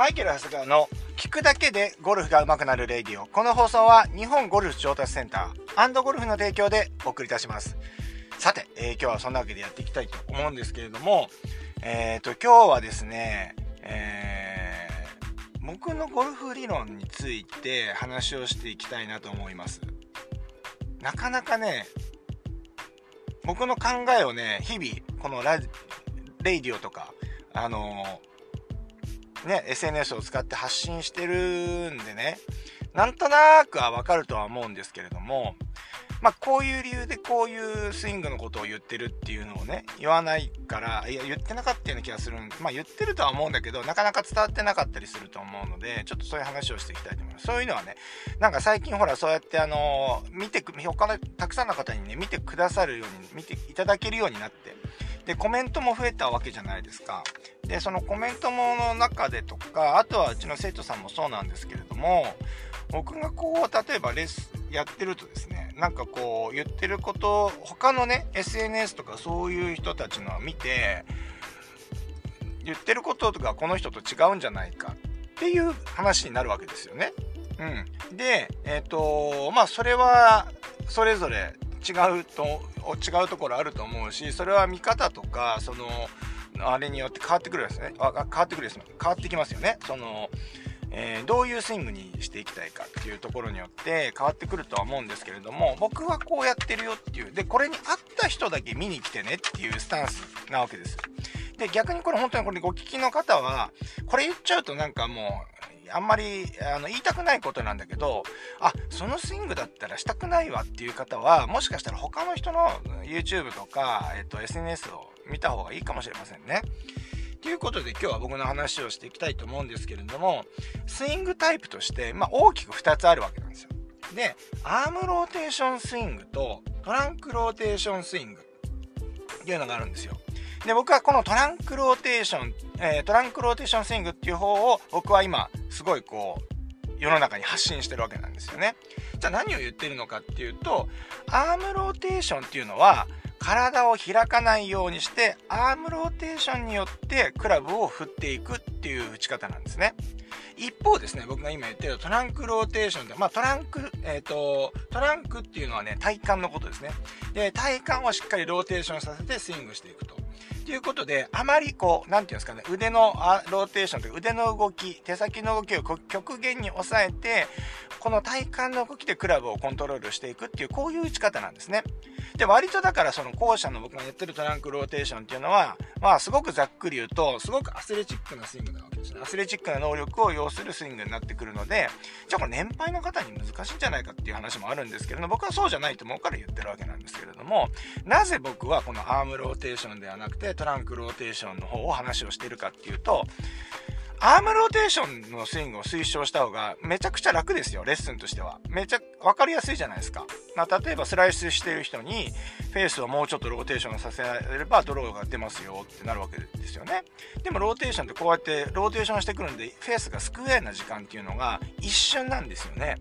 マイケル・ハスガーの聞くだけでゴルフが上手くなるレディオ。この放送は日本ゴルフ上達センターゴルフの提供でお送りいたします。さて、えー、今日はそんなわけでやっていきたいと思うんですけれども、えっ、ー、と、今日はですね、えー、僕のゴルフ理論について話をしていきたいなと思います。なかなかね、僕の考えをね、日々、このラレイディオとか、あのね、SNS を使って発信してるんでね、なんとなくはわかるとは思うんですけれども、まあ、こういう理由でこういうスイングのことを言ってるっていうのをね、言わないから、いや、言ってなかったような気がするんで。まあ、言ってるとは思うんだけど、なかなか伝わってなかったりすると思うので、ちょっとそういう話をしていきたいと思います。そういうのはね、なんか最近ほら、そうやってあの、見てく、他のたくさんの方にね、見てくださるように、見ていただけるようになって、で、コメントも増えたわけじゃないですか。で、そのコメントもの中でとか、あとはうちの生徒さんもそうなんですけれども、僕がこう、例えばレッスンやってるとですね、なんかこう言ってること、他のね、SNS とかそういう人たちのを見て、言ってることとかこの人と違うんじゃないかっていう話になるわけですよね。うん。で、えっ、ー、と、まあそれはそれぞれ違うと、違うところあると思うし、それは見方とか、その、あれによって変わってくるですね。あ変わってくるです。変わってきますよね。その、えー、どういうスイングにしていきたいかっていうところによって変わってくるとは思うんですけれども、僕はこうやってるよっていう、で、これに合った人だけ見に来てねっていうスタンスなわけです。で、逆にこれ本当にこれご聞きの方は、これ言っちゃうとなんかもう、あんまりあの言いたくないことなんだけど、あ、そのスイングだったらしたくないわっていう方は、もしかしたら他の人の YouTube とか、えっと、SNS を見た方がいいかもしれませんね。ということで今日は僕の話をしていきたいと思うんですけれども、スイングタイプとして、まあ、大きく2つあるわけなんですよ。で、アームローテーションスイングとトランクローテーションスイングっていうのがあるんですよ。で、僕はこのトランクローテーション、えー、トランクローテーションスイングっていう方を僕は今すごいこう世の中に発信してるわけなんですよね。じゃあ何を言ってるのかっていうと、アームローテーションっていうのは体を開かないようにしてアームローテーションによってクラブを振っていくっていう打ち方なんですね。一方ですね、僕が今言ってるトランクローテーションで、まあトランク、えーっと、トランクっていうのはね、体幹のことですね。で、体幹をしっかりローテーションさせてスイングしていくと。ということで、あまりこう、なんていうんですかね、腕のローテーションというか腕の動き、手先の動きを極限に抑えて、この体幹の動きでクラブをコントロールしていくっていう、こういう打ち方なんですね。で、割とだからその後者の僕がやってるトランクローテーションっていうのは、まあすごくざっくり言うと、すごくアスレチックなスイングなわけですね。アスレチックな能力を要するスイングになってくるので、じゃあこれ年配の方に難しいんじゃないかっていう話もあるんですけれども、僕はそうじゃないと思うから言ってるわけなんですけれども、なぜ僕はこのアームローテーションではなくてトランクローテーションの方を話をしてるかっていうと、アームローテーションのスイングを推奨した方がめちゃくちゃ楽ですよ、レッスンとしては。めちゃ、わかりやすいじゃないですか。まあ、例えばスライスしてる人に、フェースをもうちょっとローテーションさせればドローが出ますよってなるわけですよね。でもローテーションってこうやってローテーションしてくるんで、フェースがスクエアな時間っていうのが一瞬なんですよね。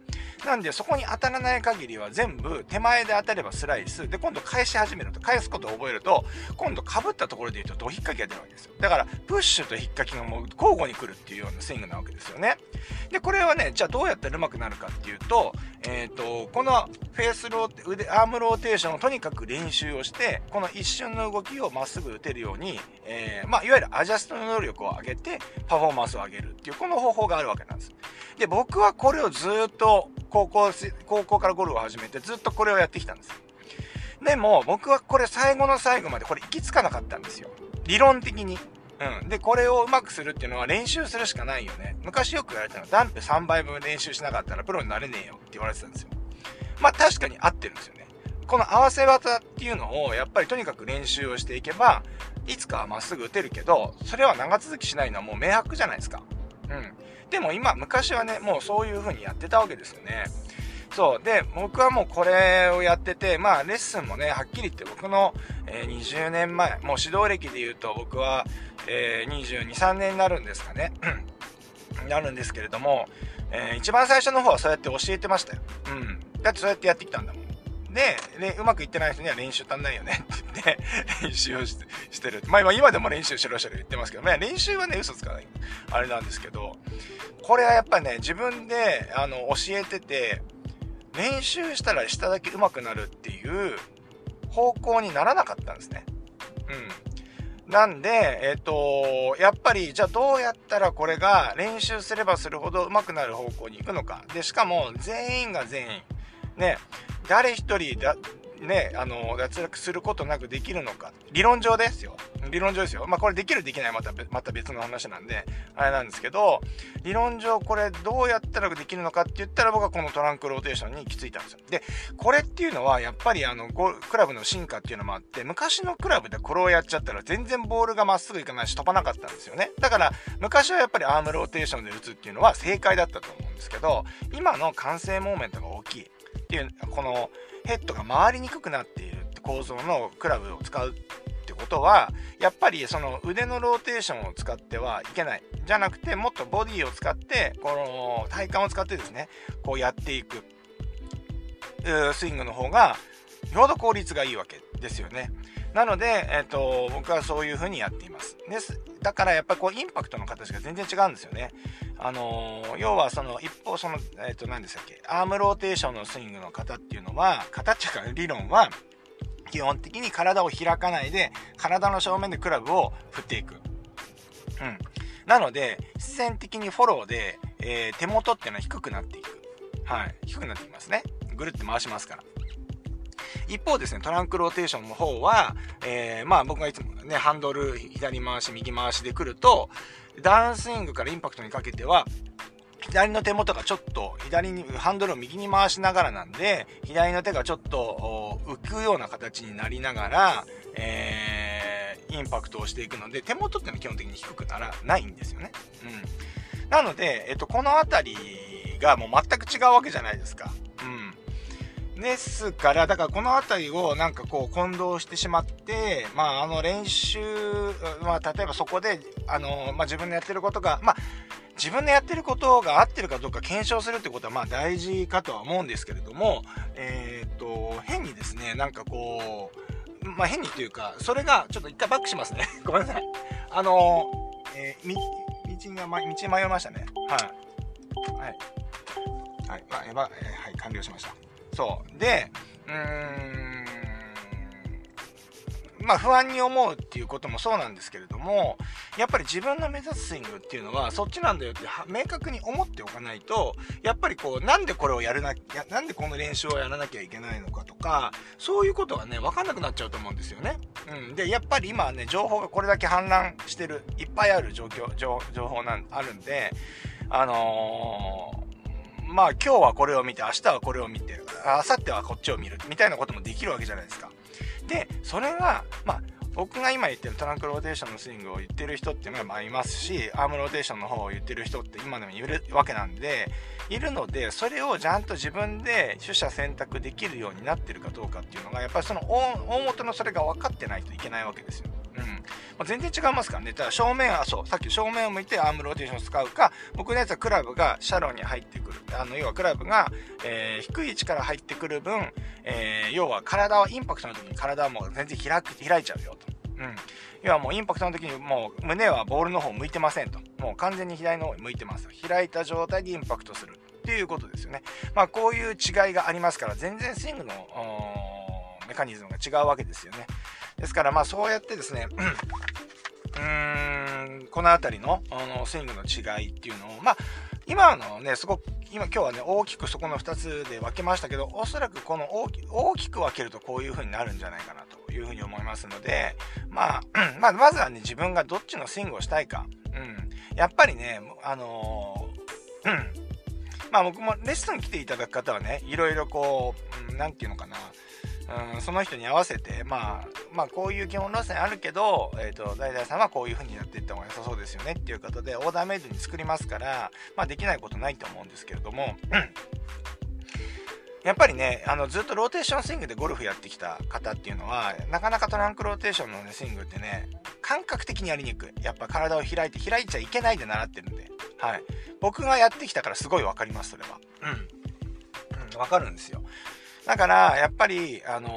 なんでそこに当たらない限りは全部手前で当たればスライス。で、今度返し始めると、返すことを覚えると、今度被ったところで言うとド引っかきが出るわけですよ。だから、プッシュと引っかきがもう交互に来るっていうようなスイングなわけですよね。で、これはね、じゃあどうやったら上手くなるかっていうと、えっ、ー、と、このフェースロー腕、アームローテーションをとにかく練習をして、この一瞬の動きをまっすぐ打てるように、えー、まあ、いわゆるアジャストの能力を上げて、パフォーマンスを上げるっていう、この方法があるわけなんです。で、僕はこれをずっと高校、高校からゴルフを始めてずっとこれをやってきたんです。でも、僕はこれ最後の最後までこれ行き着かなかったんですよ。理論的に。うん。で、これをうまくするっていうのは練習するしかないよね。昔よく言われたのは、ダンプ3倍分練習しなかったらプロになれねえよって言われてたんですよ。まあ確かに合ってるんですよね。この合わせ技っていうのを、やっぱりとにかく練習をしていけば、いつかはまっすぐ打てるけど、それは長続きしないのはもう明白じゃないですか。うん。でも今、昔はね、もうそういう風にやってたわけですよね。そう。で、僕はもうこれをやってて、まあ、レッスンもね、はっきり言って僕の、えー、20年前、もう指導歴で言うと僕は、えー、22、3年になるんですかね。なるんですけれども、えー、一番最初の方はそうやって教えてましたよ。うん。だってそうやってやってきたんだもん。で、ね、うまくいってない人には練習足んないよねって言って、練習をしてる。まあ今でも練習しろしろ言ってますけど、ね、練習はね、嘘つかない。あれなんですけど、これはやっぱりね、自分で、あの、教えてて、練習したら下だけ上手くなるっていう方向にならなかったんですね。うん。なんで、えっ、と、やっぱり、じゃあどうやったらこれが練習すればするほど上手くなる方向に行くのか。で、しかも全員が全員、ね、誰一人だ、ね、あの、脱落することなくできるのか。理論上ですよ。理論上ですよ。まあ、これできるできないまた、また別の話なんで、あれなんですけど、理論上これどうやったらできるのかって言ったら僕はこのトランクローテーションに行き着いたんですよ。で、これっていうのはやっぱりあの、クラブの進化っていうのもあって、昔のクラブでこれをやっちゃったら全然ボールがまっすぐいかないし飛ばなかったんですよね。だから、昔はやっぱりアームローテーションで打つっていうのは正解だったと思うんですけど、今の慣性モーメントが大きいっていう、このヘッドが回りにくくなっている構造のクラブを使うってことはやっぱりその腕のローテーションを使ってはいけないじゃなくてもっとボディを使ってこの体幹を使ってですねこうやっていくスイングの方がよほど効率がいいわけですよね。なので、えっ、と、僕はそういう風にやっています。です。だからやっぱりこうインパクトの形が全然違うんですよね。あのー、要はその一方その、えっ、と何でしたっけ、アームローテーションのスイングの型っていうのは、型っていうか理論は、基本的に体を開かないで、体の正面でクラブを振っていく。うん。なので、必然的にフォローで、えー、手元っていうのは低くなっていく。はい。低くなってきますね。ぐるって回しますから。一方ですね、トランクローテーションの方は、えー、まあ僕がいつもね、ハンドル左回し、右回しで来ると、ダウンスイングからインパクトにかけては、左の手元がちょっと左に、ハンドルを右に回しながらなんで、左の手がちょっと浮くような形になりながら、えー、インパクトをしていくので、手元っていうのは基本的に低くならないんですよね。うん。なので、えっと、この辺りがもう全く違うわけじゃないですか。うん。ですから、だからこの辺りをなんかこう混同してしまって、まああの練習、まあ例えばそこで、あの、まあ自分のやってることが、まあ自分のやってることが合ってるかどうか検証するってことはまあ大事かとは思うんですけれども、えー、っと、変にですね、なんかこう、まあ変にというか、それが、ちょっと一回バックしますね。ごめんなさい。あのえー、道が、ま、道迷いましたね。はい。はい。はい。まあ、えば、えー、はい、完了しました。そう。で、うーん、まあ不安に思うっていうこともそうなんですけれども、やっぱり自分の目指すスイングっていうのはそっちなんだよって明確に思っておかないと、やっぱりこう、なんでこれをやるな、なんでこの練習をやらなきゃいけないのかとか、そういうことがね、わかんなくなっちゃうと思うんですよね。うん。で、やっぱり今はね、情報がこれだけ氾濫してる、いっぱいある状況、情報なん、あるんで、あのーまあ今日はこれを見て、明日はこれを見て、あ明後日はこっちを見る、みたいなこともできるわけじゃないですか。で、それが、まあ、僕が今言ってるトランクローテーションのスイングを言ってる人っていうのがいますし、アームローテーションの方を言ってる人って今でもいるわけなんで、いるので、それをちゃんと自分で取捨選択できるようになってるかどうかっていうのが、やっぱりその大元のそれが分かってないといけないわけですよ。うん。まあ、全然違いますからね。ただ正面はそう、さっき正面を向いてアームローテーションを使うか、僕のやつはクラブがシャローに入ってくる。あの、要はクラブが、えー、低い位置から入ってくる分、えー、要は体はインパクトの時に体はもう全然開く、開いちゃうよと。うん。要はもうインパクトの時にもう胸はボールの方向いてませんと。もう完全に左の方に向いてます。開いた状態でインパクトするっていうことですよね。まあこういう違いがありますから、全然スイングのメカニズムが違うわけですよね。ですからまあそうやってですね、うん、この辺りのあのスイングの違いっていうのを、まあ今のね、すごく、今今日はね、大きくそこの2つで分けましたけど、おそらくこの大きく分けるとこういう風になるんじゃないかなというふうに思いますので、まあ、まあ、まずはね、自分がどっちのスイングをしたいか。うん。やっぱりね、あのー、うん。まあ僕もレッスン来ていただく方はね、いろいろこう、何、ん、て言うのかな。うん、その人に合わせて、まあ、まあ、こういう基本路線あるけど、えっ、ー、と、ダイダイさんはこういう風にやっていった方が良さそうですよねっていうことで、オーダーメイドに作りますから、まあ、できないことないと思うんですけれども、やっぱりね、あの、ずっとローテーションスイングでゴルフやってきた方っていうのは、なかなかトランクローテーションの、ね、スイングってね、感覚的にやりにくい。やっぱ体を開いて、開いちゃいけないで習ってるんで、はい。僕がやってきたからすごいわかります、それは。うん、わかるんですよ。だから、やっぱり、あの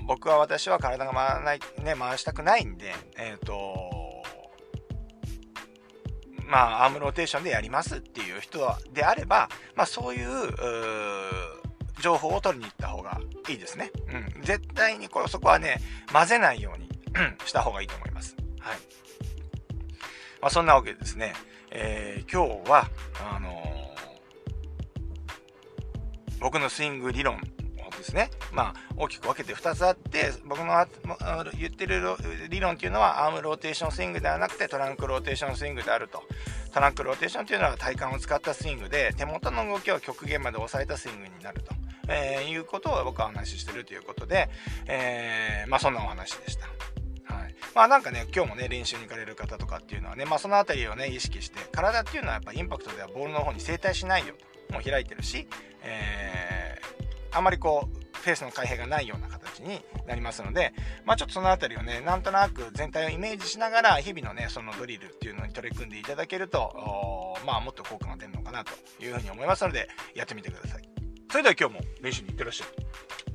ー、僕は私は体が回らない、ね、回したくないんで、えっ、ー、とまあ、アームローテーションでやりますっていう人であれば、まあ、そういう、う情報を取りに行った方がいいですね。うん。絶対にこれ、そこはね、混ぜないようにした方がいいと思います。はい。まあ、そんなわけでですね、えー、今日は、あの、僕のスイング理論ですね。まあ、大きく分けて2つあって、僕の言ってる理論っていうのは、アームローテーションスイングではなくて、トランクローテーションスイングであると。トランクローテーションっていうのは体幹を使ったスイングで、手元の動きを極限まで抑えたスイングになると。えー、いうことを僕はお話ししてるということで、えー、まあそんなお話でした。はい。まあなんかね、今日もね、練習に行かれる方とかっていうのはね、まあそのあたりをね、意識して、体っていうのはやっぱインパクトではボールの方に正対しないよと。もう開いてるし、えー、あまりこう、フェースの開閉がないような形になりますので、まあちょっとその辺りをね、なんとなく全体をイメージしながら、日々のね、そのドリルっていうのに取り組んでいただけると、まあもっと効果が出るのかなというふうに思いますので、やってみてください。それでは今日も練習に行ってらっしゃい。